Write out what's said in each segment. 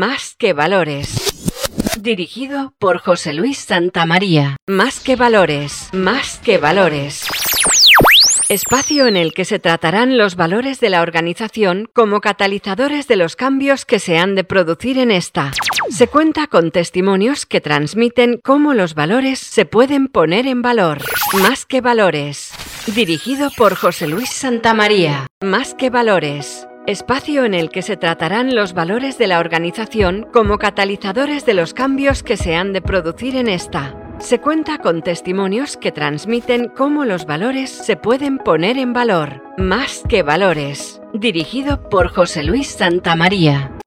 Más que valores. Dirigido por José Luis Santamaría. Más que valores. Más que valores. Espacio en el que se tratarán los valores de la organización como catalizadores de los cambios que se han de producir en esta. Se cuenta con testimonios que transmiten cómo los valores se pueden poner en valor. Más que valores. Dirigido por José Luis Santamaría. Más que valores. Espacio en el que se tratarán los valores de la organización como catalizadores de los cambios que se han de producir en esta. Se cuenta con testimonios que transmiten cómo los valores se pueden poner en valor. Más que valores. Dirigido por José Luis Santamaría.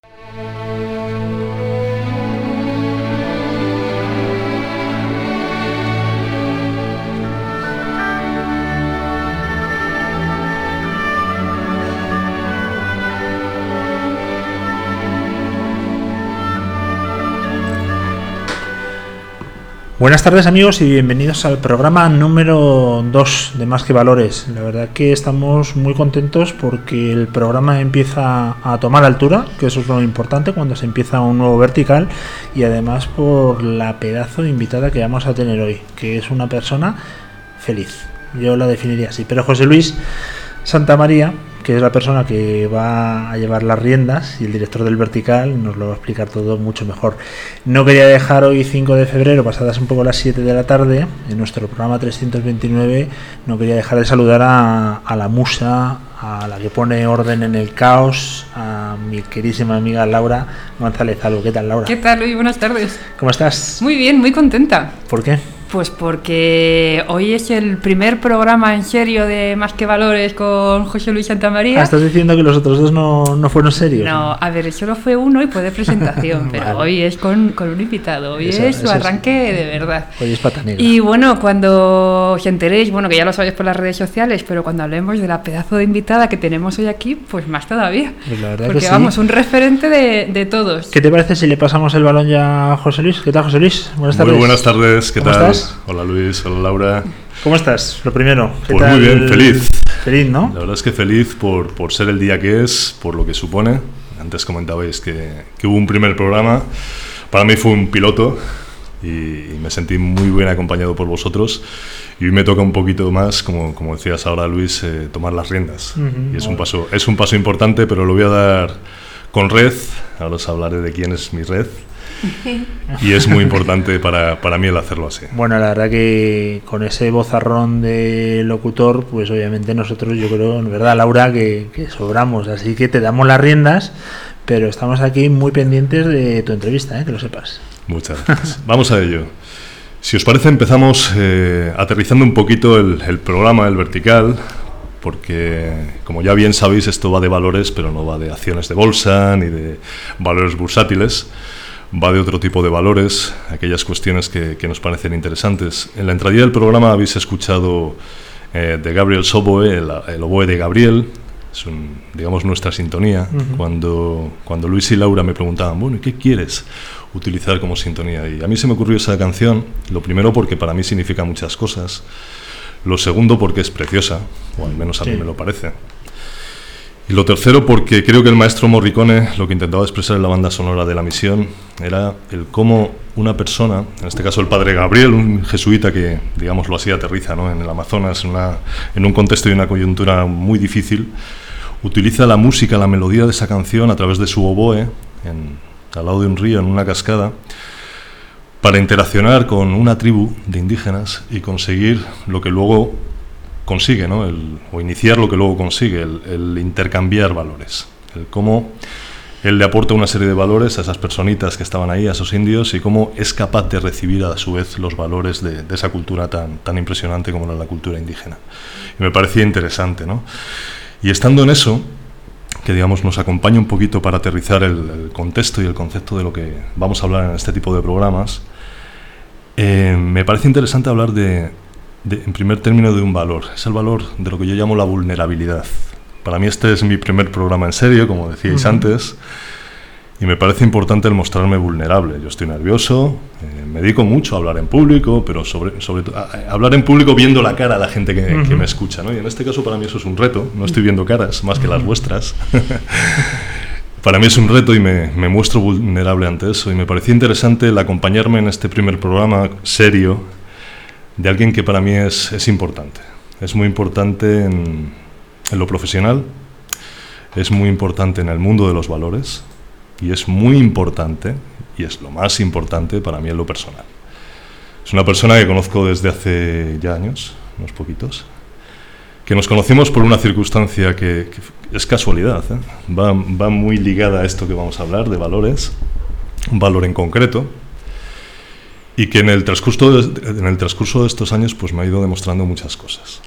Buenas tardes amigos y bienvenidos al programa número 2 de Más que Valores. La verdad que estamos muy contentos porque el programa empieza a tomar altura, que eso es lo importante cuando se empieza un nuevo vertical, y además por la pedazo de invitada que vamos a tener hoy, que es una persona feliz. Yo la definiría así. Pero José Luis Santa María que es la persona que va a llevar las riendas y el director del vertical nos lo va a explicar todo mucho mejor. No quería dejar hoy 5 de febrero, pasadas un poco las 7 de la tarde, en nuestro programa 329, no quería dejar de saludar a, a la musa, a la que pone orden en el caos, a mi queridísima amiga Laura González ¿Qué tal, Laura? ¿Qué tal, Luis? Buenas tardes. ¿Cómo estás? Muy bien, muy contenta. ¿Por qué? Pues porque hoy es el primer programa en serio de Más que Valores con José Luis Santamaría. Ah, ¿Estás diciendo que los otros dos no, no fueron serios? No, a ver, solo fue uno y fue de presentación, pero hoy es con, con, un invitado, hoy es su arranque de verdad. Hoy es pata negra. Y bueno, cuando os enteréis, bueno, que ya lo sabéis por las redes sociales, pero cuando hablemos de la pedazo de invitada que tenemos hoy aquí, pues más todavía. Pues la verdad porque que sí. vamos, un referente de, de, todos. ¿Qué te parece si le pasamos el balón ya a José Luis? ¿Qué tal, José Luis? Buenas tardes. Muy buenas tardes, ¿qué ¿Cómo tal? Estás? Hola Luis, hola Laura. ¿Cómo estás? Lo primero. ¿qué Pues tal? muy bien, feliz. Feliz, ¿no? La verdad es que feliz por, por ser el día que es, por lo que supone. Antes comentabais que, que hubo un primer programa. Para mí fue un piloto y, y, me sentí muy bien acompañado por vosotros. Y hoy me toca un poquito más, como, como decías ahora Luis, eh, tomar las riendas. Uh -huh, y es un, paso, es un paso importante, pero lo voy a dar con red. Ahora os hablaré de quién es mi red. Y es muy importante para, para, mí el hacerlo así. Bueno, la verdad que con ese bozarrón de locutor, pues obviamente nosotros, yo creo, en verdad, Laura, que, que sobramos. Así que te damos las riendas, pero estamos aquí muy pendientes de tu entrevista, ¿eh? que lo sepas. Muchas gracias. Vamos a ello. Si os parece, empezamos eh, aterrizando un poquito el, el programa, el vertical, porque como ya bien sabéis esto va de valores pero no va de acciones de bolsa ni de valores bursátiles va de otro tipo de valores aquellas cuestiones que, que nos parecen interesantes en la entradilla del programa habéis escuchado eh, de Gabriel Soboe el, el, oboe de Gabriel es un, digamos nuestra sintonía uh -huh. cuando, cuando Luis y Laura me preguntaban bueno ¿qué quieres utilizar como sintonía? y a mí se me ocurrió esa canción lo primero porque para mí significa muchas cosas lo segundo porque es preciosa, o al menos a sí. mí me lo parece. Y lo tercero porque creo que el maestro Morricone lo que intentaba expresar en la banda sonora de la misión era el cómo una persona, en este caso el padre Gabriel, un jesuita que, digámoslo así, aterriza ¿no? en el Amazonas, en, un contexto y una coyuntura muy difícil, utiliza la música, la melodía de esa canción a través de su oboe, en, al lado de un río, en una cascada, para interaccionar con una tribu de indígenas y conseguir lo que luego consigue, ¿no? el, o iniciar lo que luego consigue, el, intercambiar valores, el cómo él le aporta una serie de valores a esas personitas que estaban ahí, a esos indios, y cómo es capaz de recibir a su vez los valores de, esa cultura tan, tan impresionante como era la cultura indígena. Y me parecía interesante, ¿no? Y estando en eso, que digamos nos acompaña un poquito para aterrizar el, el, contexto y el concepto de lo que vamos a hablar en este tipo de programas, eh, me parece interesante hablar de, de, en primer término, de un valor. Es el valor de lo que yo llamo la vulnerabilidad. Para mí este es mi primer programa en serio, como decíais uh -huh. antes, y me parece importante el mostrarme vulnerable. Yo estoy nervioso, eh, me dedico mucho a hablar en público, pero sobre, sobre todo hablar en público viendo la cara a la gente que, uh -huh. que, me escucha. ¿no? Y en este caso para mí eso es un reto, no estoy viendo caras más que las vuestras. Para mí es un reto y me, me, muestro vulnerable ante eso. Y me parecía interesante el acompañarme en este primer programa serio de alguien que para mí es, es importante. Es muy importante en, lo profesional, es muy importante en el mundo de los valores y es muy importante, y es lo más importante para mí en lo personal. Es una persona que conozco desde hace ya años, unos poquitos, que nos conocimos por una circunstancia que, es casualidad, ¿eh? va, va, muy ligada a esto que vamos a hablar, de valores, un valor en concreto, y que en el transcurso de, en el transcurso de estos años pues, me ha ido demostrando muchas cosas.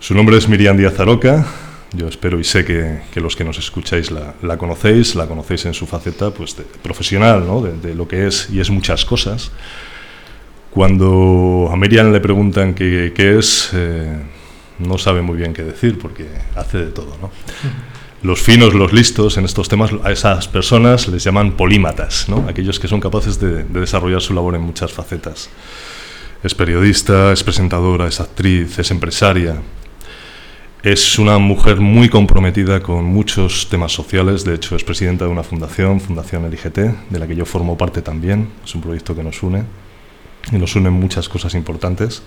Su nombre es Miriam Díaz Aroca, yo espero y sé que, que los que nos escucháis la, la, conocéis, la conocéis en su faceta pues, profesional, ¿no? de, de, lo que es y es muchas cosas. Cuando a Miriam le preguntan qué, qué es, eh, no sabe muy bien qué decir porque hace de todo. ¿no? Los finos, los listos en estos temas, a esas personas les llaman polímatas, ¿no? aquellos que son capaces de, de desarrollar su labor en muchas facetas. Es periodista, es presentadora, es actriz, es empresaria, es una mujer muy comprometida con muchos temas sociales, de hecho es presidenta de una fundación, Fundación LIGT, de la que yo formo parte también, es un proyecto que nos une y nos unen muchas cosas importantes.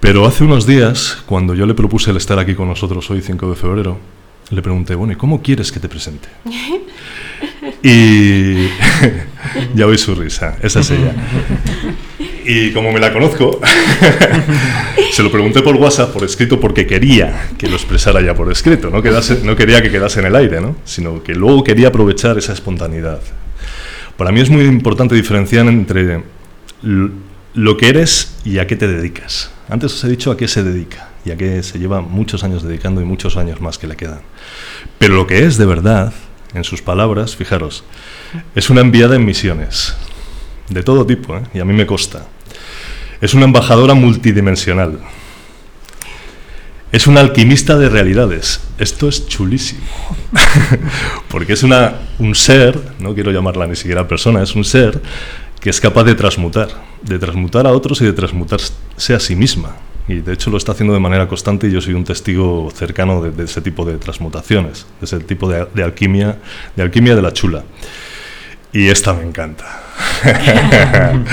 Pero hace unos días, cuando yo le propuse el estar aquí con nosotros hoy, 5 de febrero, le pregunté, bueno, ¿y cómo quieres que te presente? Y ya oí su risa, esa es ella. Y como me la conozco, se lo pregunté por WhatsApp, por escrito, porque quería que lo expresara ya por escrito, no, quedase, no quería que quedase en el aire, ¿no? sino que luego quería aprovechar esa espontaneidad. Para mí es muy importante diferenciar entre lo que eres y a qué te dedicas. Antes os he dicho a qué se dedica y a qué se lleva muchos años dedicando y muchos años más que le quedan. Pero lo que es de verdad, en sus palabras, fijaros, es una enviada en misiones, de todo tipo, ¿eh? y a mí me consta. Es una embajadora multidimensional. Es una alquimista de realidades. Esto es chulísimo. Porque es una, un ser, no quiero llamarla ni siquiera persona, es un ser que es capaz de transmutar, de transmutar a otros y de transmutarse a sí misma. Y de hecho lo está haciendo de manera constante y yo soy un testigo cercano de, de ese tipo de transmutaciones, de ese tipo de, de, alquimia, de alquimia de la chula. Y esta me encanta.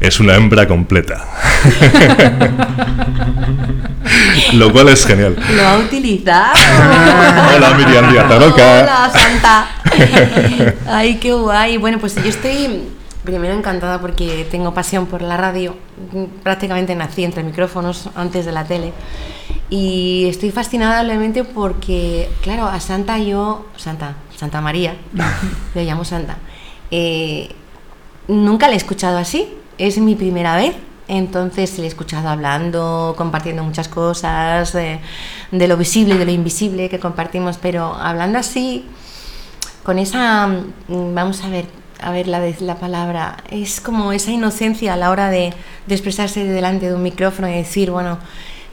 es una hembra completa. Lo cual es genial. Lo ha utilizado. Hola Miriam Díaz. Hola Santa. Ay, qué guay. Bueno, pues yo estoy primero encantada porque tengo pasión por la radio. Prácticamente nací entre micrófonos antes de la tele. Y estoy fascinada realmente porque, claro, a Santa yo, Santa, Santa María, le llamo Santa, eh, nunca le he escuchado así. Es mi primera vez. Entonces le he escuchado hablando, compartiendo muchas cosas, de, de lo visible y de lo invisible que compartimos, pero hablando así, con esa, vamos a ver, a ver la, la palabra, es como esa inocencia a la hora de, de, expresarse delante de un micrófono y decir, bueno,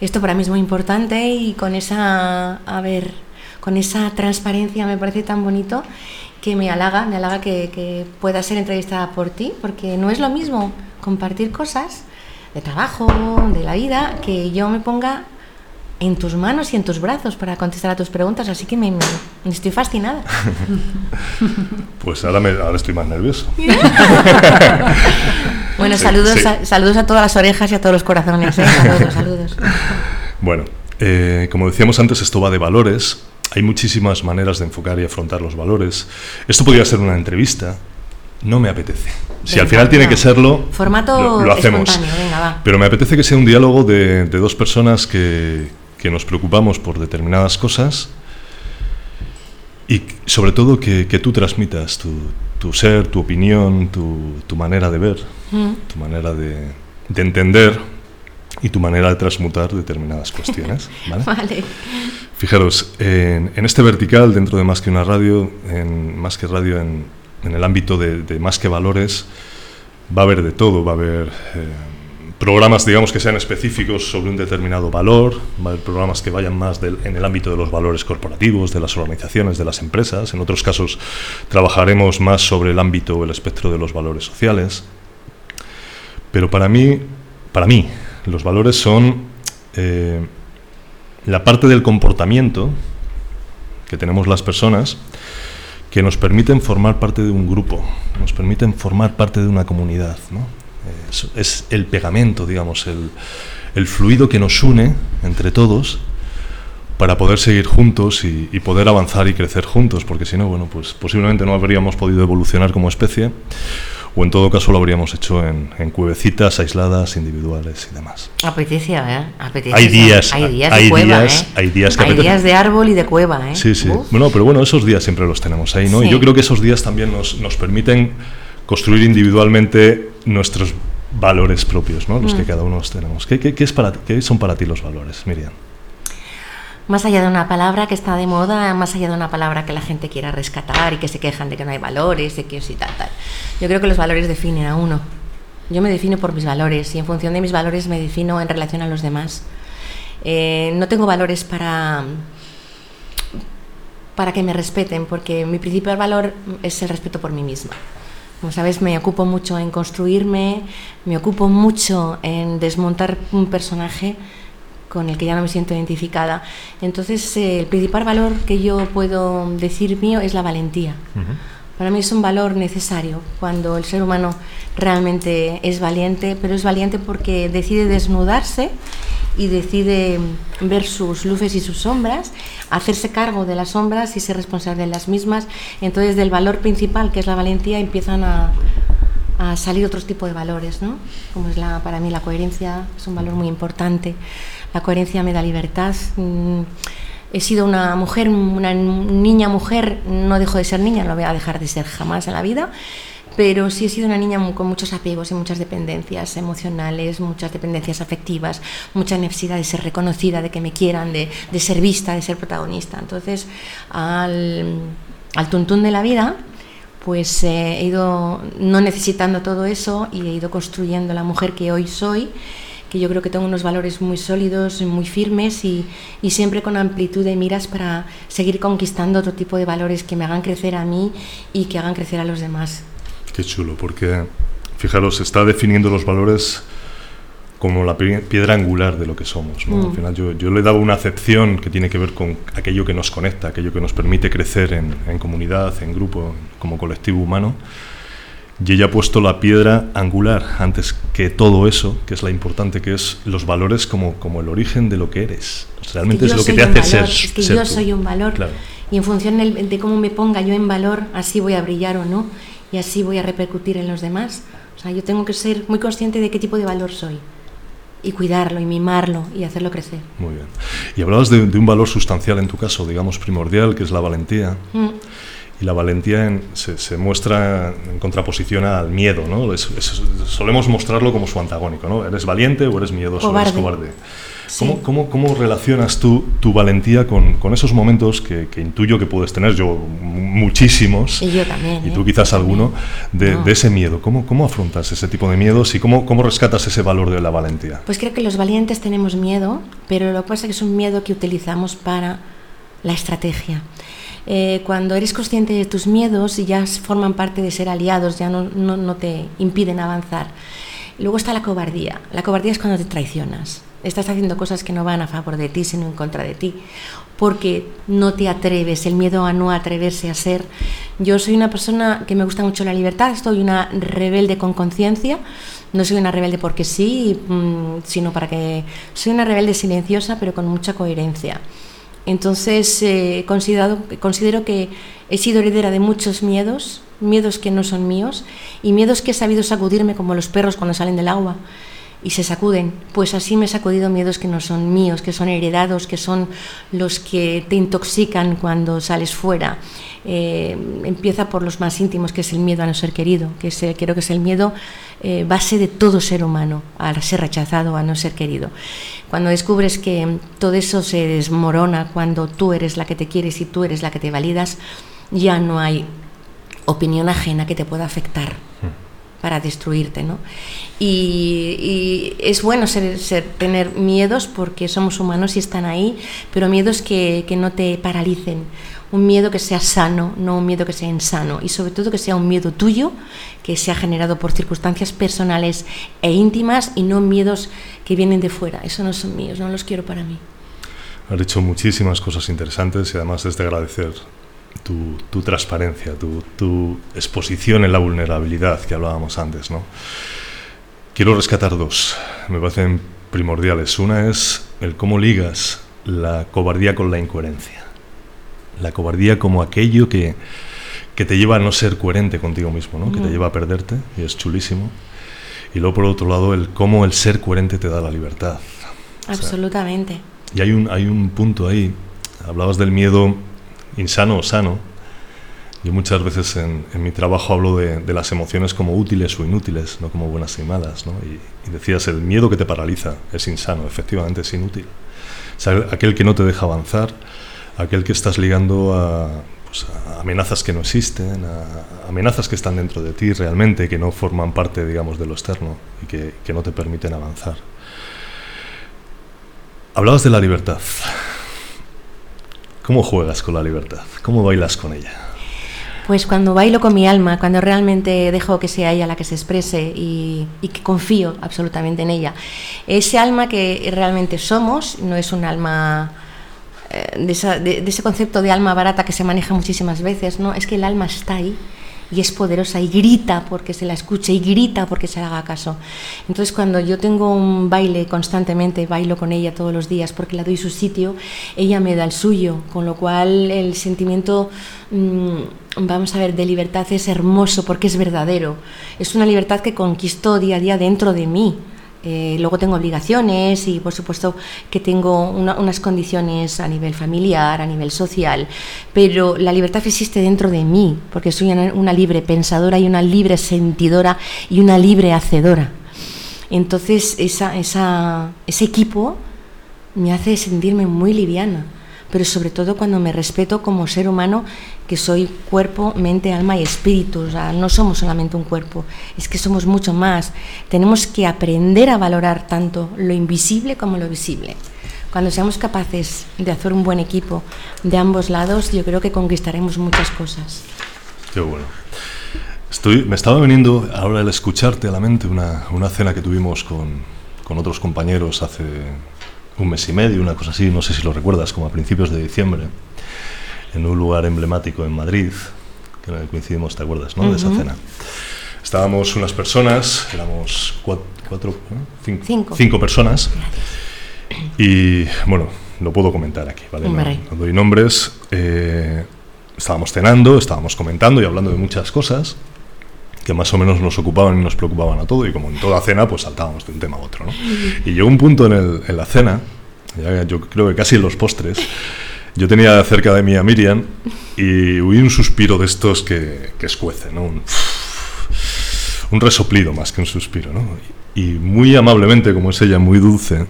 esto para mí es muy importante y con esa, a ver, con esa transparencia me parece tan bonito que me halaga, me halaga que pueda ser entrevistada por ti, porque no es lo mismo compartir cosas de trabajo, de la vida, que yo me ponga en tus manos y en tus brazos para contestar a tus preguntas, así que me, me, me estoy fascinada. Pues ahora, me, ahora estoy más nervioso. bueno, sí, saludos, sí. A, saludos a todas las orejas y a todos los corazones. ¿eh? Saludos, saludos. Bueno, eh, como decíamos antes, esto va de valores. Hay muchísimas maneras de enfocar y afrontar los valores. Esto podría ser una entrevista, no me apetece. Si venga, al final tiene que serlo, Formato lo, lo hacemos. Venga, va. Pero me apetece que sea un diálogo de, de dos personas que, que, nos preocupamos por determinadas cosas y sobre todo que, que tú transmitas tu, tu, ser, tu opinión, tu, tu manera de ver, mm. tu manera de, de, entender y tu manera de transmutar determinadas cuestiones. ¿vale? vale. Fijaros, en, en, este vertical, dentro de Más que una radio, en Más que radio en, en el ámbito de, de, Más que valores, va a haber de todo, va a haber... Eh, programas, digamos, que sean específicos sobre un determinado valor, programas que vayan más del, en el ámbito de los valores corporativos, de las organizaciones, de las empresas. En otros casos trabajaremos más sobre el ámbito o el espectro de los valores sociales. Pero para mí, para mí, los valores son eh, la parte del comportamiento que tenemos las personas que nos permiten formar parte de un grupo, nos permiten formar parte de una comunidad. ¿no? Es, es, el pegamento, digamos, el, el, fluido que nos une entre todos para poder seguir juntos y, y, poder avanzar y crecer juntos, porque si no, bueno, pues posiblemente no habríamos podido evolucionar como especie o en todo caso lo habríamos hecho en, en cuevecitas aisladas, individuales y demás. Apetecía, ¿eh? Apetecía. Hay días, hay días hay de cueva, días, ¿eh? hay días que Hay apetece. días de árbol y de cueva, ¿eh? Sí, sí. Uf. Bueno, pero bueno, esos días siempre los tenemos ahí, ¿no? Sí. Y yo creo que esos días también nos, nos permiten construir individualmente nuestros valores propios, ¿no? Los Mm. que cada uno tenemos. ¿Qué, qué, qué es para, ti- ¿Qué son para ti los valores, Miriam? Más allá de una palabra que está de moda, más allá de una palabra que la gente quiera rescatar y que se quejan de que no hay valores, de que sí, tal, tal. Yo creo que los valores definen a uno. Yo me defino por mis valores y en función de mis valores me defino en relación a los demás. Eh, no tengo valores para, para que me respeten, porque mi principal valor es el respeto por mí misma. Como sabes, me ocupo mucho en construirme, me ocupo mucho en desmontar un personaje con el que ya no me siento identificada. Entonces, eh, el principal valor que yo puedo decir mío es la valentía. Para mí es un valor necesario cuando el ser humano realmente es valiente, pero es valiente porque decide desnudarse y decide ver sus luces y sus sombras, hacerse cargo de las sombras y ser responsable de las mismas. Entonces, del valor principal, que es la valentía, empiezan a, a salir otros tipos de valores, ¿no? Como es la, para mí la coherencia, es un valor muy importante. La coherencia me da libertad. Mm, He sido una mujer, una niña mujer, no dejo de ser niña, no voy a dejar de ser jamás en la vida, pero sí he sido una niña con muchos apegos y muchas dependencias emocionales, muchas dependencias afectivas, mucha necesidad de ser reconocida, de que me quieran, de, de ser vista, de ser protagonista. Entonces, al, al tuntún de la vida, pues eh, he ido no necesitando todo eso y he ido construyendo la mujer que hoy soy, que yo creo que tengo unos valores muy sólidos, muy firmes y, y siempre con amplitud de miras para seguir conquistando otro tipo de valores que me hagan crecer a mí y que hagan crecer a los demás. Qué chulo, porque fijaros, está definiendo los valores como la pi- piedra angular de lo que somos. ¿no? Mm. Al final yo, yo le dado una acepción que tiene que ver con aquello que nos conecta, aquello que nos permite crecer en, en comunidad, en grupo, como colectivo humano. Y ella ha puesto la piedra angular antes que todo eso, que es la importante, que es los valores como, como el origen de lo que eres. Realmente es, lo que te hace valor, ser. Es que ser yo tú. soy un valor Claro. y en función de cómo me ponga yo en valor, así voy a brillar o no y así voy a repercutir en los demás. O sea, yo tengo que ser muy consciente de qué tipo de valor soy y cuidarlo y mimarlo y hacerlo crecer. Muy bien. Y hablabas de, de un valor sustancial en tu caso, digamos primordial, que es la valentía. Mm. Y la valentía en- se, se muestra en contraposición al miedo, ¿no? Es- es- solemos mostrarlo como su antagónico, ¿no? ¿Eres valiente o eres miedoso, eres Cobarde. cobarde? Sí. ¿Cómo, cómo, cómo relacionas tú tu valentía con, con esos momentos que, que intuyo que puedes tener, yo mu- muchísimos, Y yo también. y ¿eh? tú quizás Yo también. alguno, de, No. de ese miedo? ¿Cómo, ¿Cómo afrontas ese tipo de miedos y cómo, cómo rescatas ese valor de la valentía? Pues creo que los valientes tenemos miedo, pero lo que pasa es que es un miedo que utilizamos para la estrategia. Eh, cuando eres consciente de tus miedos y ya forman parte de ser aliados, ya no, no, no te impiden avanzar. Luego está la cobardía. La cobardía es cuando te traicionas. Estás haciendo cosas que no van a favor de ti, sino en contra de ti. Porque no te atreves, el miedo a no atreverse a ser. Yo soy una persona que me gusta mucho la libertad, soy una rebelde con conciencia. No soy una rebelde porque sí, mm, sino para que. Soy una rebelde silenciosa, pero con mucha coherencia. Entonces, eh, considerado, considero que he sido heredera de muchos miedos, miedos que no son míos, y miedos que he sabido sacudirme como los perros cuando salen del agua y se sacuden. Pues así me he sacudido miedos que no son míos, que son heredados, que son los que te intoxican cuando sales fuera. Eh, empieza por los más íntimos, que es el miedo a no ser querido, que es, eh, creo que es el miedo eh, base de todo ser humano, a ser rechazado, a no ser querido. Cuando descubres que todo eso se desmorona cuando tú eres la que te quieres y tú eres la que te validas, ya no hay opinión ajena que te pueda afectar para destruirte, ¿no? Y, y es bueno ser, ser- tener miedos porque somos humanos y están ahí, pero miedos que, que no te paralicen. Un miedo que sea sano, no un miedo que sea insano. Y sobre todo que sea un miedo tuyo, que sea generado por circunstancias personales e íntimas y no miedos que vienen de fuera. Eso no son míos, no los quiero para mí. Has dicho muchísimas cosas interesantes y además es de agradecer tu, transparencia, tu, exposición en la vulnerabilidad que hablábamos antes. ¿no? Quiero rescatar dos, me parecen primordiales. Una es el cómo ligas la cobardía con la incoherencia. La cobardía como aquello que, que te lleva a no ser coherente contigo mismo, ¿no? que te lleva a perderte, y es chulísimo. Y luego, por otro lado, el cómo el ser coherente te da la libertad. Absolutamente. y hay un, hay un punto ahí, hablabas del miedo insano o sano. Yo muchas veces en, mi trabajo hablo de, las emociones como útiles o inútiles, no como buenas y malas. Y, decías, el miedo que te paraliza es insano, efectivamente es inútil. aquel que no te deja avanzar, aquel que estás ligando a, pues, amenazas que no existen, a, amenazas que están dentro de ti realmente, que no forman parte, digamos, de lo externo y que, que no te permiten avanzar. Hablabas de la libertad. ¿Cómo juegas con la libertad? ¿Cómo bailas con ella? Pues cuando bailo con mi alma, cuando realmente dejo que sea ella la que se exprese y, que confío absolutamente en ella. Ese alma que realmente somos no es un alma eh, de, ese concepto de alma barata que se maneja muchísimas veces, ¿no? Es que el alma está ahí y es poderosa y grita porque se la escuche y grita porque se haga caso. Entonces cuando yo tengo un baile constantemente, bailo con ella todos los días porque la doy su sitio, ella me da el suyo, con lo cual el sentimiento, mm, vamos a ver, de libertad es hermoso porque es verdadero. Es una libertad que conquisto día a día dentro de mí. Eh, luego tengo obligaciones y por supuesto que tengo unas condiciones a nivel familiar, a nivel social, pero la libertad existe dentro de mí, porque soy una, libre pensadora y una libre sentidora y una libre hacedora. Entonces esa, ese equipo me hace sentirme muy liviana pero sobre todo cuando me respeto como ser humano, que soy cuerpo, mente, alma y espíritu. O sea, no somos solamente un cuerpo, es que somos mucho más. Tenemos que aprender a valorar tanto lo invisible como lo visible. Cuando seamos capaces de hacer un buen equipo de ambos lados, yo creo que conquistaremos muchas cosas. Qué bueno. Estoy, me estaba veniendo ahora al escucharte a la mente una, una cena que tuvimos con, con otros compañeros hace un mes y medio, una cosa así, no sé si lo recuerdas, como a principios de diciembre, en un lugar emblemático en Madrid, que coincidimos, ¿te acuerdas, no? De esa cena. Estábamos unas personas, éramos cuatro, cinco, cinco. personas, y bueno, lo puedo comentar aquí, ¿vale? No, doy nombres. Eh, estábamos cenando, estábamos comentando y hablando de muchas cosas que más o menos nos ocupaban y nos preocupaban a todo, y como en toda cena, pues saltábamos de un tema a otro. ¿no? Y llegó un punto en, el, en la cena, yo creo que casi en los postres, yo tenía cerca de mí a Miriam y huí un suspiro de estos que, que escuece, ¿no? Un, un, resoplido más que un suspiro, ¿no? Y muy amablemente, como es ella, muy dulce,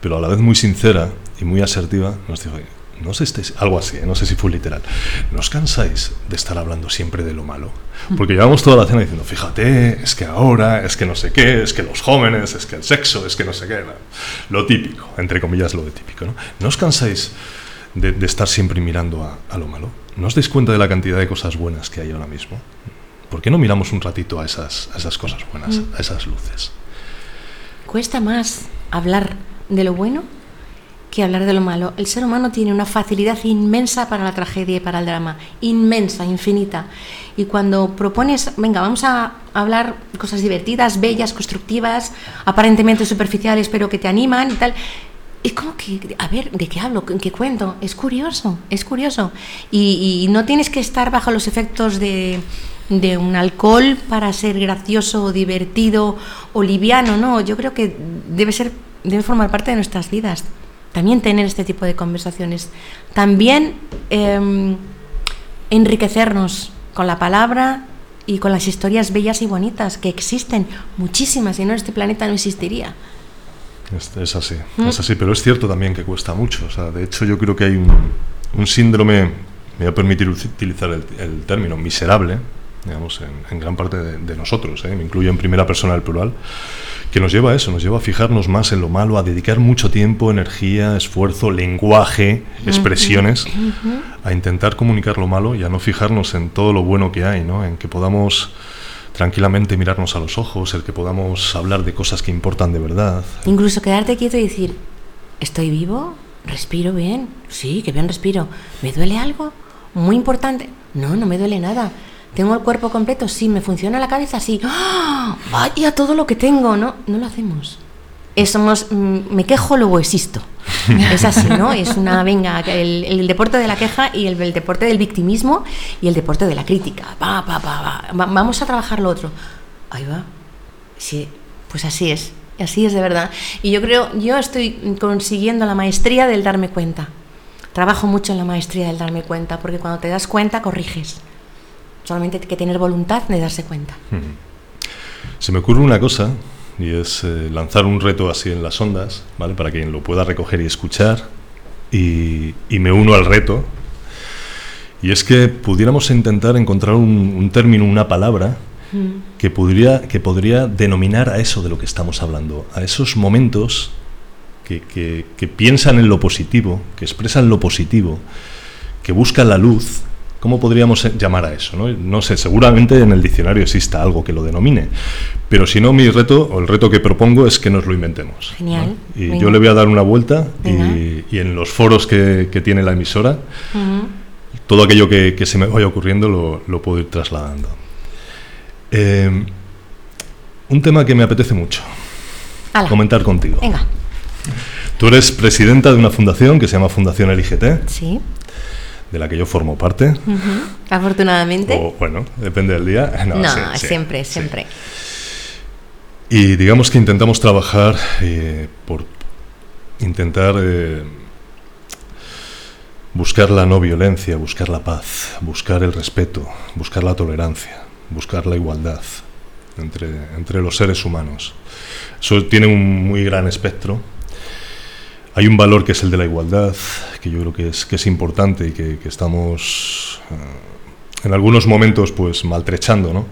pero a la vez muy sincera y muy asertiva, nos dijo, no sé si algo así, ¿eh? no sé si fue literal, ¿no os cansáis de estar hablando siempre de lo malo? Porque llevamos toda la cena diciendo, fíjate, es que ahora, es que no sé qué, es que los jóvenes, es que el sexo, es que no sé qué, lo típico, entre comillas lo de típico, ¿no? ¿No os cansáis de, estar siempre mirando a, lo malo? ¿No os dais cuenta de la cantidad de cosas buenas que hay ahora mismo? ¿Por qué no miramos un ratito a esas, a esas cosas buenas, a esas luces? Cuesta más hablar de lo bueno que hablar de lo malo. El ser humano tiene una facilidad inmensa para la tragedia y para el drama, inmensa, infinita. Y cuando propones, venga, vamos a hablar cosas divertidas, bellas, constructivas, aparentemente superficiales, pero que te animan y tal, es como que, a ver, ¿de qué hablo? ¿En qué cuento? Es curioso, es curioso. Y, no tienes que estar bajo los efectos de, un alcohol para ser gracioso divertido o liviano, no. Yo creo que debe ser, debe formar parte de nuestras vidas también tener este tipo de conversaciones, también em, enriquecernos con la palabra y con las historias bellas y bonitas que existen, muchísimas, y no este planeta no existiría. Es, así, ¿Mm? es así, pero es cierto también que cuesta mucho. O sea, de hecho, yo creo que hay un, un síndrome, me voy a permitir utilizar el, término, miserable, digamos, en, gran parte de, nosotros, ¿eh? me incluyo en primera persona el plural, que nos lleva a eso, nos lleva a fijarnos más en lo malo, a dedicar mucho tiempo, energía, esfuerzo, lenguaje, expresiones, a intentar comunicar lo malo y a no fijarnos en todo lo bueno que hay, ¿no? en que podamos tranquilamente mirarnos a los ojos, el que podamos hablar de cosas que importan de verdad. Incluso quedarte quieto y decir, ¿estoy vivo? Respiro bien. Sí, que bien respiro. ¿Me duele algo? Muy importante. No, no me duele nada. ¿Tengo el cuerpo completo? Sí. ¿Me funciona la cabeza? Sí. ¡Ah! Vaya todo lo que tengo. No, no lo hacemos. Somos, mm, me quejo, luego existo. Es así, ¿no? Es una, venga, el, el deporte de la queja y el, el, deporte del victimismo y el deporte de la crítica. Va, va, va, va. Vamos a trabajar lo otro. Ahí va. Sí, pues así es. Así es de verdad. Y yo creo, yo estoy consiguiendo la maestría del darme cuenta. Trabajo mucho en la maestría del darme cuenta, porque cuando te das cuenta, corriges. Solamente hay que tener voluntad de darse cuenta. Se me ocurre una cosa, y es eh, lanzar un reto así en las ondas, ¿vale? Para quien lo pueda recoger y escuchar. Y, y me uno al reto. Y es que pudiéramos intentar encontrar un, un término, una palabra, que podría, que podría denominar a eso de lo que estamos hablando, a esos momentos que, que, que, piensan en lo positivo, que expresan lo positivo, que buscan la luz. ¿Cómo podríamos llamar a eso? No? no sé, seguramente en el diccionario exista algo que lo denomine, pero si no, mi reto, o el reto que propongo es que nos lo inventemos. Genial. ¿no? Y Venga. yo le voy a dar una vuelta y, y, en los foros que, que tiene la emisora, uh -huh. todo aquello que, que, se me vaya ocurriendo lo, lo puedo ir trasladando. Eh, un tema que me apetece mucho Ala. comentar contigo. Venga. Tú eres presidenta de una fundación que se llama Fundación LGT. Sí. De la que yo formo parte. Uh -huh. Afortunadamente. O, bueno, depende del día. No, no sí, siempre, sí, siempre. Y digamos que intentamos trabajar eh, por intentar eh, buscar la no violencia, buscar la paz, buscar el respeto, buscar la tolerancia buscar la igualdad entre, entre los seres humanos. Eso tiene un muy gran espectro. Hay un valor que es el de la igualdad, que yo creo que es, que es importante y que, que estamos uh, en algunos momentos pues maltrechando, ¿no?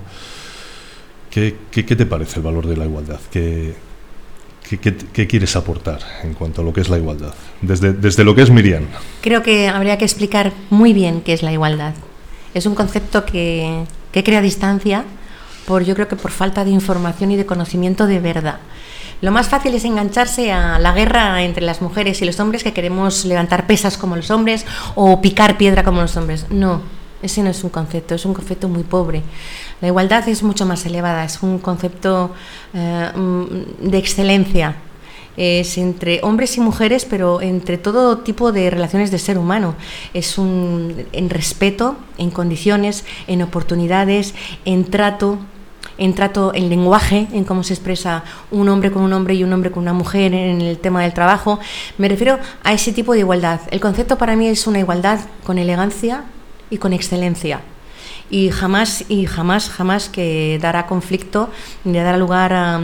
¿Qué, ¿Qué, qué, te parece el valor de la igualdad? ¿Qué, qué, quieres aportar en cuanto a lo que es la igualdad? Desde, desde lo que es Miriam. Creo que habría que explicar muy bien qué es la igualdad. Es un concepto que, que crea distancia por yo creo que por falta de información y de conocimiento de verdad. Lo más fácil es engancharse a la guerra entre las mujeres y los hombres que queremos levantar pesas como los hombres o picar piedra como los hombres. No, ese no es un concepto, es un concepto muy pobre. La igualdad es mucho más elevada, es un concepto eh, de excelencia, es entre hombres y mujeres, pero entre todo tipo de relaciones de ser humano. Es un en respeto, en condiciones, en oportunidades, en trato, en trato, en lenguaje, en cómo se expresa un hombre con un hombre y un hombre con una mujer en el tema del trabajo. Me refiero a ese tipo de igualdad. El concepto para mí es una igualdad con elegancia y con excelencia y jamás y jamás jamás que dará conflicto ni dará lugar a,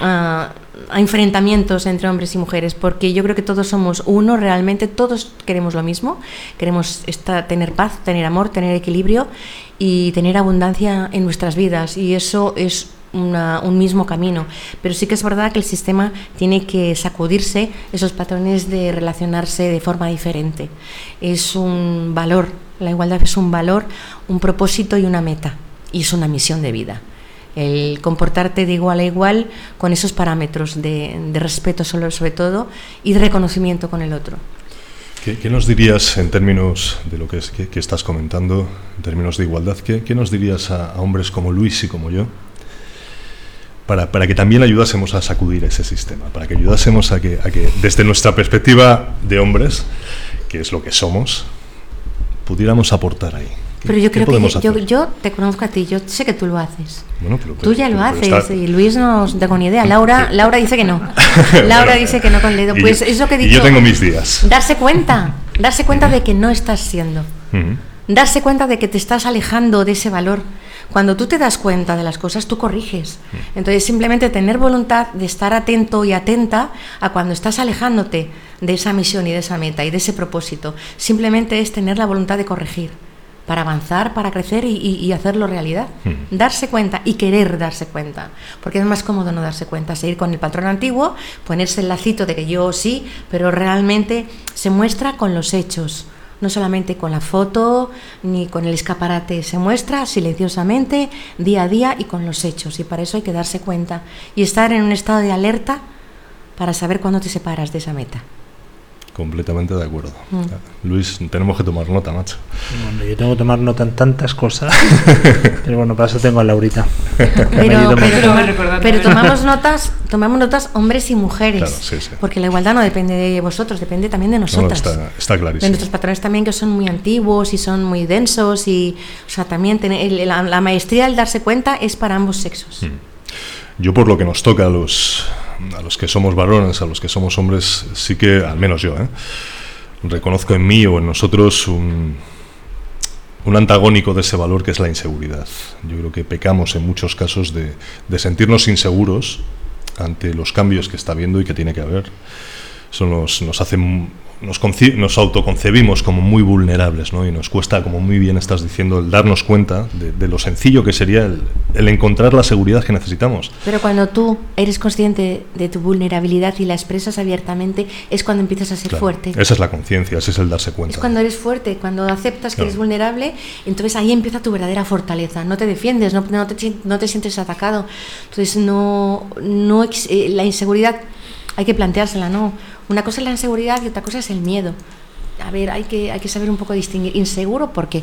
a, enfrentamientos entre hombres y mujeres, porque yo creo que todos somos uno, realmente todos queremos lo mismo, queremos estar, tener paz, tener amor, tener equilibrio y tener abundancia en nuestras vidas, y eso es un mismo camino. Pero sí que es verdad que el sistema tiene que sacudirse esos patrones de relacionarse de forma diferente. Es un valor, la igualdad es un valor, un propósito y una meta, y es una misión de vida el comportarte de igual a igual con esos parámetros de, de respeto sobre, sobre, todo y de reconocimiento con el otro. ¿Qué, qué nos dirías en términos de lo que, es, que, que estás comentando, en términos de igualdad, qué, qué nos dirías a, a, hombres como Luis y como yo? Para, para, que también ayudásemos a sacudir ese sistema, para que ayudásemos a que, a que desde nuestra perspectiva de hombres, que es lo que somos, pudiéramos aportar ahí. Pero yo creo que yo, yo, te conozco a ti, yo sé que tú lo haces. Bueno, pero, tú ya pero, lo haces está... y Luis no tengo ni idea. Laura, Laura dice que no. Laura bueno, dice que no con el dedo. Pues eso que he dicho. yo tengo mis días. Darse cuenta, darse cuenta de que no estás siendo. Uh -huh. Darse cuenta de que te estás alejando de ese valor. Cuando tú te das cuenta de las cosas, tú corriges. Entonces, simplemente tener voluntad de estar atento y atenta a cuando estás alejándote de esa misión y de esa meta y de ese propósito. Simplemente es tener la voluntad de corregir para avanzar, para crecer y, y, y hacerlo realidad. Mm. Darse cuenta y querer darse cuenta. Porque es más cómodo no darse cuenta, seguir con el patrón antiguo, ponerse el lacito de que yo sí, pero realmente se muestra con los hechos. No solamente con la foto ni con el escaparate, se muestra silenciosamente, día a día y con los hechos. Y para eso hay que darse cuenta y estar en un estado de alerta para saber cuándo te separas de esa meta. Completamente de acuerdo. Luis, tenemos que tomar nota, macho. Bueno, yo tengo que tomar nota en tantas cosas, pero bueno, para eso tengo a Laurita. Pero, pero- pero tomamos notas, tomamos notas hombres y mujeres. Claro, sí, sí. Porque la igualdad no depende de vosotros, depende también de No, no, nosotras. está, está de clarísimo. nuestros patrones también que son muy antiguos y son muy densos y o sea también el- la, la maestría del darse cuenta es para ambos sexos Yo por lo que nos toca a los, a los que somos varones, a los que somos hombres, sí que, al menos yo, ¿eh? reconozco en mí o en nosotros un, un antagónico de ese valor que es la inseguridad. Yo creo que pecamos en muchos casos de, de sentirnos inseguros ante los cambios que está habiendo y que tiene que haber. Eso nos, nos hace nos, autoconcebimos como muy vulnerables, ¿no? Y nos cuesta, como muy bien estás diciendo, el darnos cuenta de, de lo sencillo que sería el, el encontrar la seguridad que necesitamos. pero cuando tú eres consciente de tu vulnerabilidad y la expresas abiertamente es cuando empiezas a ser Claro, fuerte Esa es la conciencia, ese es el darse cuenta. es cuando eres fuerte, cuando aceptas que Claro. eres vulnerable, entonces ahí empieza tu verdadera fortaleza. No te defiendes, no, no te, sien- no te sientes atacado. Entonces no, no eh, la inseguridad hay que planteársela, ¿no? Una cosa es la inseguridad y otra cosa es el miedo. A ver, hay que, hay que saber un poco distinguir. ¿Inseguro por qué?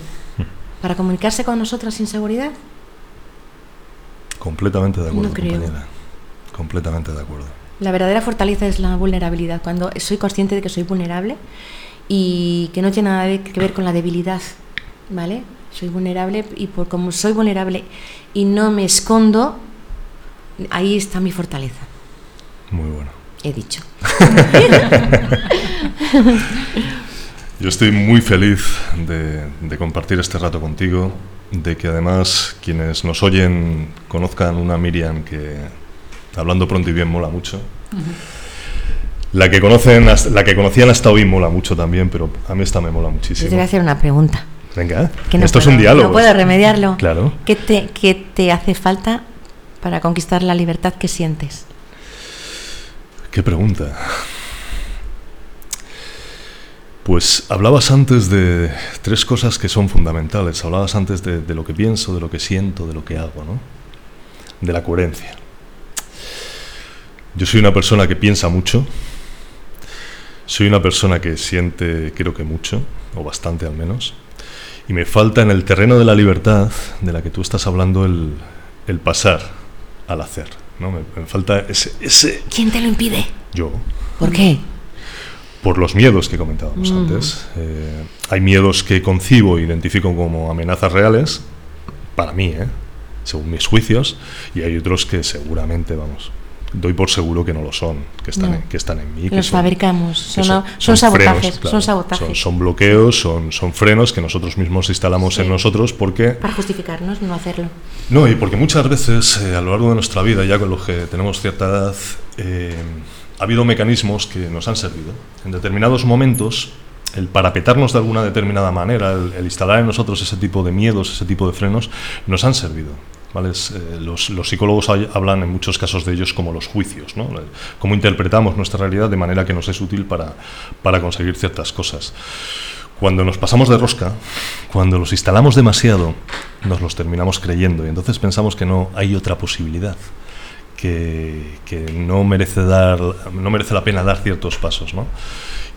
¿Para comunicarse con nosotros sin seguridad? Completamente de acuerdo, No creo. compañera. Completamente de acuerdo. La verdadera fortaleza es la vulnerabilidad, cuando soy consciente de que soy vulnerable y que no tiene nada que ver con la debilidad, ¿vale? Soy vulnerable y por como soy vulnerable y no me escondo, ahí está mi fortaleza, Muy bueno. He dicho. Yo estoy muy feliz de, de compartir este rato contigo, de que además quienes nos oyen conozcan una Miriam que, hablando pronto y bien, mola mucho. La que, conocen, la que conocían hasta hoy mola mucho también, pero a mí esta me mola Yo muchísimo. te voy a hacer una pregunta. Venga, que no esto es un diálogo. No puedo remediarlo. Claro. ¿Qué te, qué te hace falta para conquistar la libertad que sientes? Qué pregunta. Pues hablabas antes de tres cosas que son fundamentales. Hablabas antes de, lo que pienso, de lo que siento, de lo que hago, ¿no? De la coherencia. Yo soy una persona que piensa mucho. Soy una persona que siente, creo que mucho, o bastante al menos. Y me falta en el terreno de la libertad, de la que tú estás hablando, el pasar al hacer. ¿No? Me, me falta ese, ese ¿Quién te lo impide? yo, ¿Por qué? por los miedos que comentábamos Mm. antes. Eh, hay miedos que concibo e identifico como amenazas reales, para mí, ¿eh? según mis juicios, y hay otros que seguramente, vamos, doy por seguro que no lo son, que están, No. en, que están en mí. que Los son- fabricamos, son, son, sabotajes, frenos, claro, son sabotajes. Son, son bloqueos, son, son frenos que nosotros mismos instalamos Sí. en nosotros porque Para justificarnos, no hacerlo. no, y porque muchas veces eh, a lo largo de nuestra vida, ya con los que tenemos cierta edad, eh, ha habido mecanismos que nos han servido. En determinados momentos, el parapetarnos de alguna determinada manera, el, el instalar en nosotros ese tipo de miedos, ese tipo de frenos, nos han servido. ¿Vale? Es, eh, los, los psicólogos hay- hablan en muchos casos de ellos como los juicios, ¿no? El- cómo interpretamos nuestra realidad de manera que nos es útil para, para conseguir ciertas cosas. Cuando nos pasamos de rosca, cuando los instalamos demasiado, nos los terminamos creyendo y entonces pensamos que no hay otra posibilidad, que, que no, merece dar, no merece la pena dar ciertos pasos. ¿no?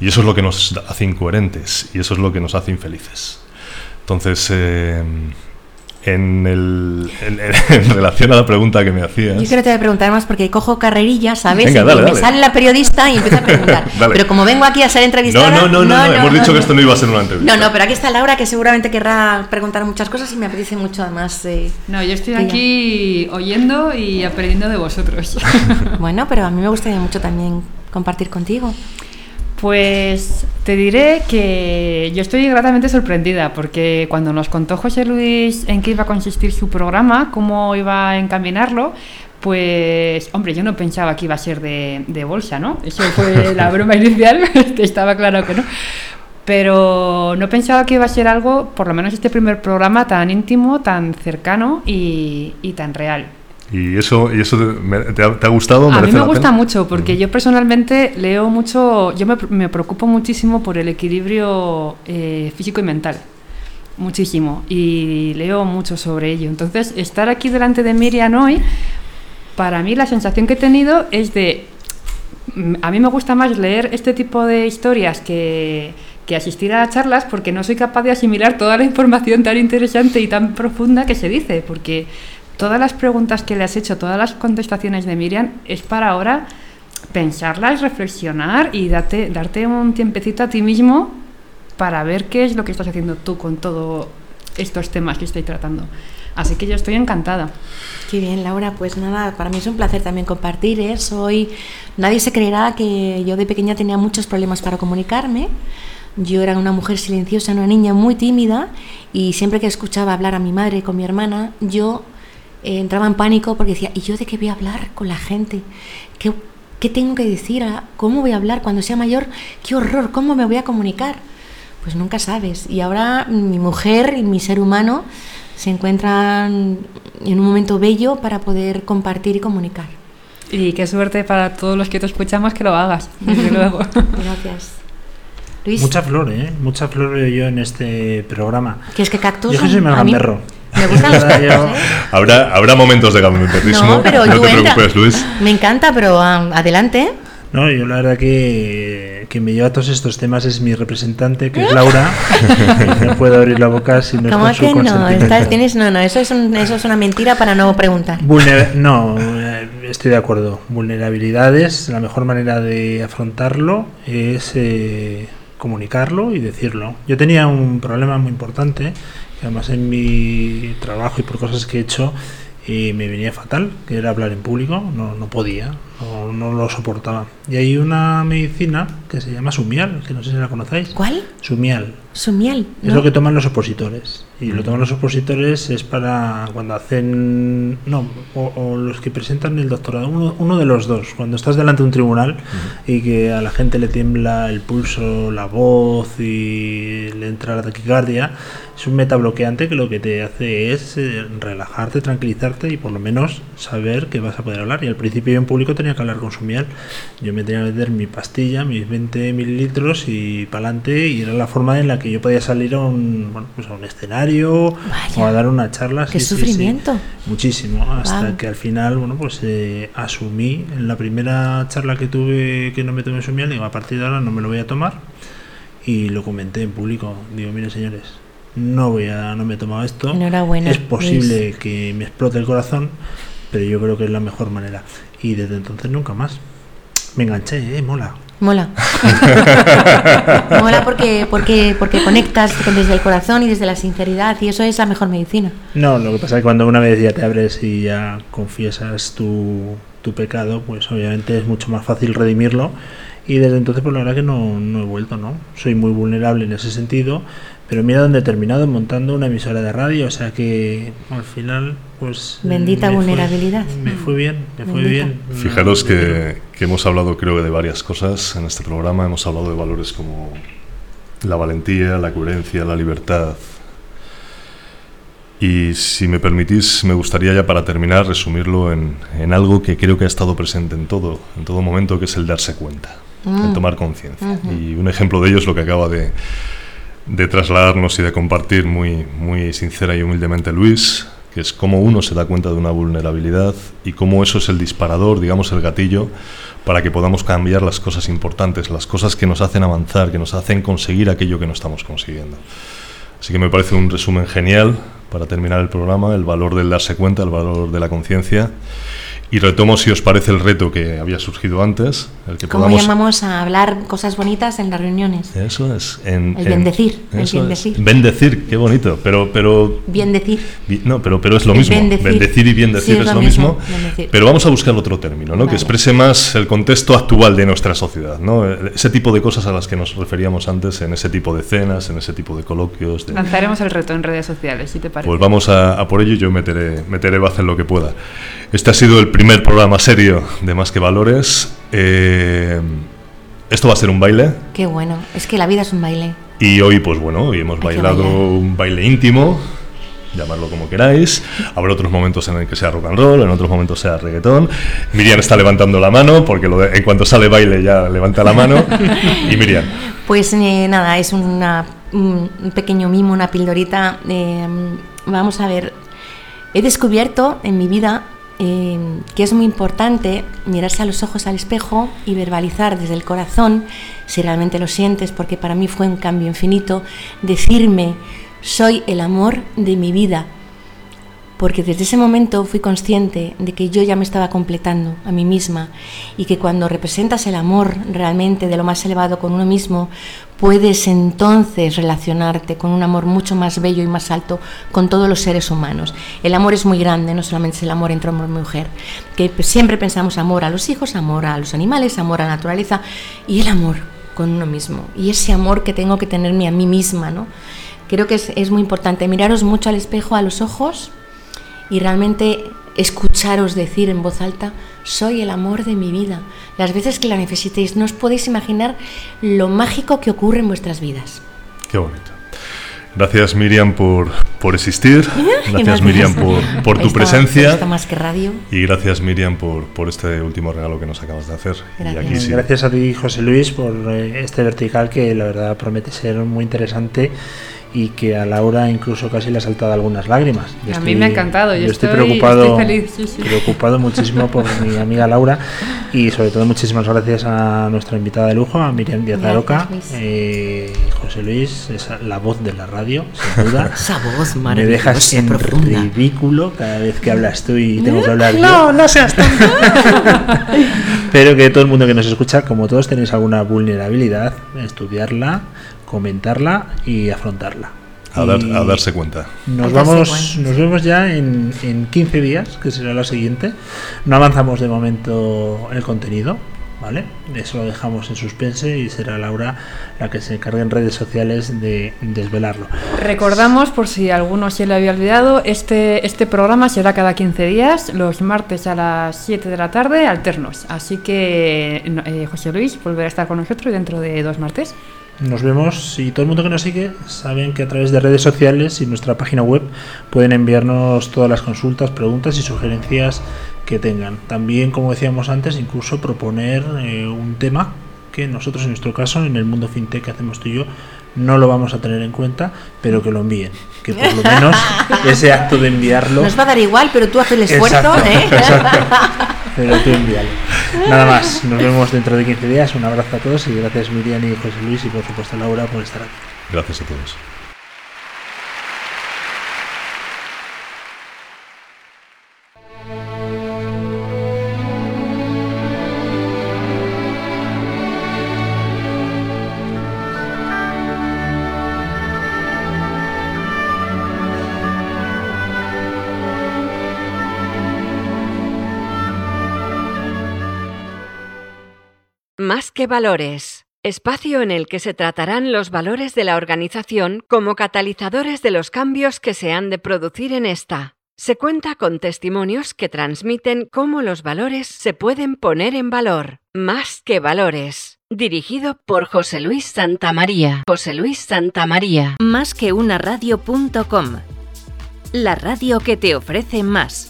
Y eso es lo que nos hace incoherentes y eso es lo que nos hace infelices. Entonces, eh, en, el- en- en relación a la pregunta que me hacías... Yo que no te voy a preguntar más porque cojo carrerilla, ¿sabes? Venga, Y dale, me sale la periodista y empieza a preguntar. Pero como vengo aquí a ser no, entrevistada... no, no, no, no, hemos dicho que esto no iba a ser una entrevista. No, no, pero aquí está Laura que seguramente querrá preguntar muchas cosas y me apetece mucho además. eh, No, yo estoy aquí oyendo y aprendiendo de vosotros. Bueno, pero a mí me gustaría mucho también compartir contigo. Pues te diré que yo estoy gratamente sorprendida porque cuando nos contó José Luis en qué iba a consistir su programa, cómo iba a encaminarlo, pues hombre, yo no pensaba que iba a ser de, de bolsa, ¿no? Eso fue la broma inicial, que estaba claro que no. Pero no pensaba que iba a ser algo, por lo menos este primer programa, tan íntimo, tan cercano y, y tan real. ¿Y eso, y eso te, te ha, te ha gustado? A mí ¿Merece me gusta pena? mucho porque yo personalmente leo mucho, yo me, me preocupo muchísimo por el equilibrio eh, físico y mental, muchísimo, y leo mucho sobre ello. Entonces, estar aquí delante de Miriam hoy, para mí la sensación que he tenido es de mm, a mí me gusta más leer este tipo de historias que, que asistir a charlas porque no soy capaz de asimilar toda la información tan interesante y tan profunda que se dice, porque todas las preguntas que le has hecho, todas las contestaciones de Miriam, es para ahora pensarlas, reflexionar y darte, darte un tiempecito a ti mismo para ver qué es lo que estás haciendo tú con todos estos temas que estoy tratando. Así que yo estoy encantada. Qué bien, Laura. Pues nada, para mí es un placer también compartir. ¿eh? Soy... Nadie se creerá que yo de pequeña tenía muchos problemas para comunicarme. Yo era una mujer silenciosa, una niña muy tímida y siempre que escuchaba hablar a mi madre con mi hermana, yo eh, entraba en pánico porque decía, ¿y yo de qué voy a hablar con la gente? ¿Qué, qué tengo que decir? ¿Cómo voy a hablar cuando sea mayor? ¡Qué horror! ¿Cómo me voy a comunicar? Pues nunca sabes. Y ahora mi mujer y mi ser humano se encuentran en un momento bello para poder compartir y comunicar. Y qué suerte para todos los que te escuchamos que lo hagas, desde luego. Gracias. Luis. Mucha flor, ¿eh? Mucha flor yo en este programa. ¿Qué es que cactus? Yo que soy más gamberro. Me gustan los ¿eh? habrá, habrá momentos de gamberrismo. No, pero no te entra. preocupes, Luis. Me encanta, pero um, adelante. No, yo la verdad que, que me lleva todos estos temas es mi representante, que es Laura. no puedo abrir la boca si no es ¿Cómo con su que no? Estás, tienes, no, no, eso es, un- eso es una mentira para no preguntar. Vulner- no, eh, estoy de acuerdo. Vulnerabilidades, la mejor manera de afrontarlo es eh, comunicarlo y decirlo. Yo tenía un problema muy importante, además en mi trabajo y por cosas que he hecho me venía fatal, que era hablar en público, no, no podía, no, no lo soportaba. Y hay una medicina que se llama Sumial, que no sé si la conocéis. ¿Cuál? Sumial. Su miel. Es ¿no? lo que toman los opositores. Y lo toman los opositores es para cuando hacen. No, o, o los que presentan el doctorado. Uno, uno de los dos. Cuando estás delante de un tribunal y que a la gente le tiembla el pulso, la voz y le entra la taquicardia, es un metabloqueante que lo que te hace es eh, relajarte, tranquilizarte y por lo menos saber que vas a poder hablar. Y al principio en público tenía que hablar con su miel. Yo me tenía que meter mi pastilla, mis 20 mililitros y para adelante. Y era la forma en la que yo podía salir a un, bueno, pues a un escenario Vaya. o a dar una charla. Qué sí, sí, sí. sufrimiento. Muchísimo, hasta Guau. que al final, bueno, pues eh, asumí en la primera charla que tuve que no me tomé su miel, digo, a partir de ahora no me lo voy a tomar y lo comenté en público. Digo, mire señores, no voy a, no me he tomado esto. Enhorabuena, Es posible que me explote el corazón, pero yo creo que es la mejor manera. Y desde entonces nunca más. Me enganché, eh, mola. Mola. Mola porque, porque, porque conectas con- desde el corazón y desde la sinceridad y eso es la mejor medicina. No, lo que pasa es que cuando una vez ya te abres y ya confiesas tu, tu pecado, pues obviamente es mucho más fácil redimirlo. Y desde entonces, pues la verdad que no, no he vuelto, ¿no? Soy muy vulnerable en ese sentido, pero mira dónde he terminado montando una emisora de radio, o sea que al final, pues... Bendita me fue- vulnerabilidad. me fue bien, me fue Bendita. bien. Fijaros que, que hemos hablado creo que de varias cosas en este programa. Hemos hablado de valores como la valentía, la coherencia, la libertad. Y si me permitís, me gustaría ya para terminar resumirlo en, en algo que creo que ha estado presente en todo, en todo momento, que es el darse cuenta, el Mm. tomar conciencia. Y un ejemplo de ello es lo que acaba de, de trasladarnos y de compartir muy, muy sincera y humildemente Luis, es cómo uno se da cuenta de una vulnerabilidad y cómo eso es el disparador, digamos, el gatillo para que podamos cambiar las cosas importantes, las cosas que nos hacen avanzar, que nos hacen conseguir aquello que no estamos consiguiendo. Así que me parece un resumen genial para terminar el programa, el valor del darse cuenta, el valor de la conciencia. Y retomo, si os parece, el reto que había surgido antes, el que ¿Cómo podamos... llamamos a hablar cosas bonitas en las reuniones? Eso es. En, El en- bendecir, el eso es. bendecir. Bendecir, qué bonito. Pero, pero Bien decir. No, pero, pero es lo El mismo. bendecir. y bien decir Sí, es, lo mismo. bendecir. Pero vamos a buscar otro término, ¿no? Vale. que exprese más el contexto actual de nuestra sociedad. ¿no? Ese tipo de cosas a las que nos referíamos antes en ese tipo de cenas, en ese tipo de coloquios. de- Lanzaremos el reto en redes sociales, si te parece. Pues vamos a, a por ello y yo meteré, meteré baza en lo que pueda. Este ha sido el primer programa serio de Más que Valores. Eh, esto va a ser un baile. Qué bueno. Es que la vida es un baile. Y hoy, pues bueno, hoy hemos Hay bailado un baile íntimo, llamarlo como queráis. Habrá otros momentos en el que sea rock and roll, en otros momentos sea reggaetón. Miriam está levantando la mano, porque lo de- en cuanto sale baile ya levanta la mano. Y Miriam, Pues eh, nada, es una, un un pequeño mimo, una pildorita. eh, vamos a ver, he descubierto en mi vida eh, que es muy importante mirarse a los ojos al espejo y verbalizar desde el corazón, si realmente lo sientes, porque para mí fue un cambio infinito, decirme, soy el amor de mi vida, porque desde ese momento fui consciente de que yo ya me estaba completando a mí misma y que cuando representas el amor realmente de lo más elevado con uno mismo, puedes entonces relacionarte con un amor mucho más bello y más alto con todos los seres humanos. El amor es muy grande, no solamente es el amor entre hombre y mujer, que siempre pensamos amor a los hijos, amor a los animales, amor a la naturaleza y el amor con uno mismo y ese amor que tengo que tenerme a mí misma, ¿no? Creo que es, es muy importante miraros mucho al espejo, a los ojos y realmente escucharos decir en voz alta, soy el amor de mi vida. Las veces que la necesitéis, no os podéis imaginar lo mágico que ocurre en vuestras vidas. Qué bonito. Gracias Miriam por, por existir, gracias, Miriam por, por tu presencia más que radio. y gracias Miriam por, por este último regalo que nos acabas de hacer. Gracias. Y aquí sí, Gracias a ti, José Luis, por eh, este vertical que la verdad promete ser muy interesante y que a Laura incluso casi le ha saltado algunas lágrimas. Yo A mí me ha encantado, yo estoy, estoy- preocupado, estoy feliz, sí, sí. preocupado muchísimo por mi amiga Laura y sobre todo muchísimas gracias a nuestra invitada de lujo, a Miriam Díaz Gracias, Aroca, eh, José Luis, es la voz de la radio, sin duda. Esa voz Me maravillosa, dejas en profunda. ridículo cada vez que hablas tú y tengo que hablar yo. No, no seas tonto. Pero que todo el mundo que nos escucha, como todos tenéis alguna vulnerabilidad, estudiarla, comentarla y afrontarla. a, dar- Y a darse cuenta. Nos darse vamos, cuenta. nos vemos ya en, en 15 días, que será la siguiente. No avanzamos de momento el contenido, ¿vale? Eso lo dejamos en suspense y será Laura la que se encargue en redes sociales de desvelarlo. Recordamos, por si alguno se le había olvidado, este, este programa será cada 15 días, los martes a las 7 de la tarde, alternos. Así que eh, José Luis volverá a estar con nosotros dentro de dos martes. Nos vemos y todo el mundo que nos sigue saben que a través de redes sociales y nuestra página web pueden enviarnos todas las consultas, preguntas y sugerencias que tengan. También, como decíamos antes, incluso proponer eh, un tema que nosotros en nuestro caso, en el mundo fintech que hacemos tú y yo, no lo vamos a tener en cuenta, pero que lo envíen. Que por lo menos ese acto de enviarlo... Nos va a dar igual, pero tú haces el esfuerzo, Exacto, ¿eh? exacto. Pero tú envíalo. Nada más, nos vemos dentro de 15 días. Un abrazo a todos y gracias Miriam y José Luis y por supuesto Laura por estar aquí. Gracias a todos. Más que valores. Espacio en el que se tratarán los valores de la organización como catalizadores de los cambios que se han de producir en esta. Se cuenta con testimonios que transmiten cómo los valores se pueden poner en valor. Más que valores. Dirigido por José Luis Santamaría. José Luis Santamaría. Más que una radio.com. La radio que te ofrece más.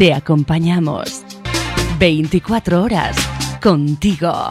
Te acompañamos 24 horas contigo.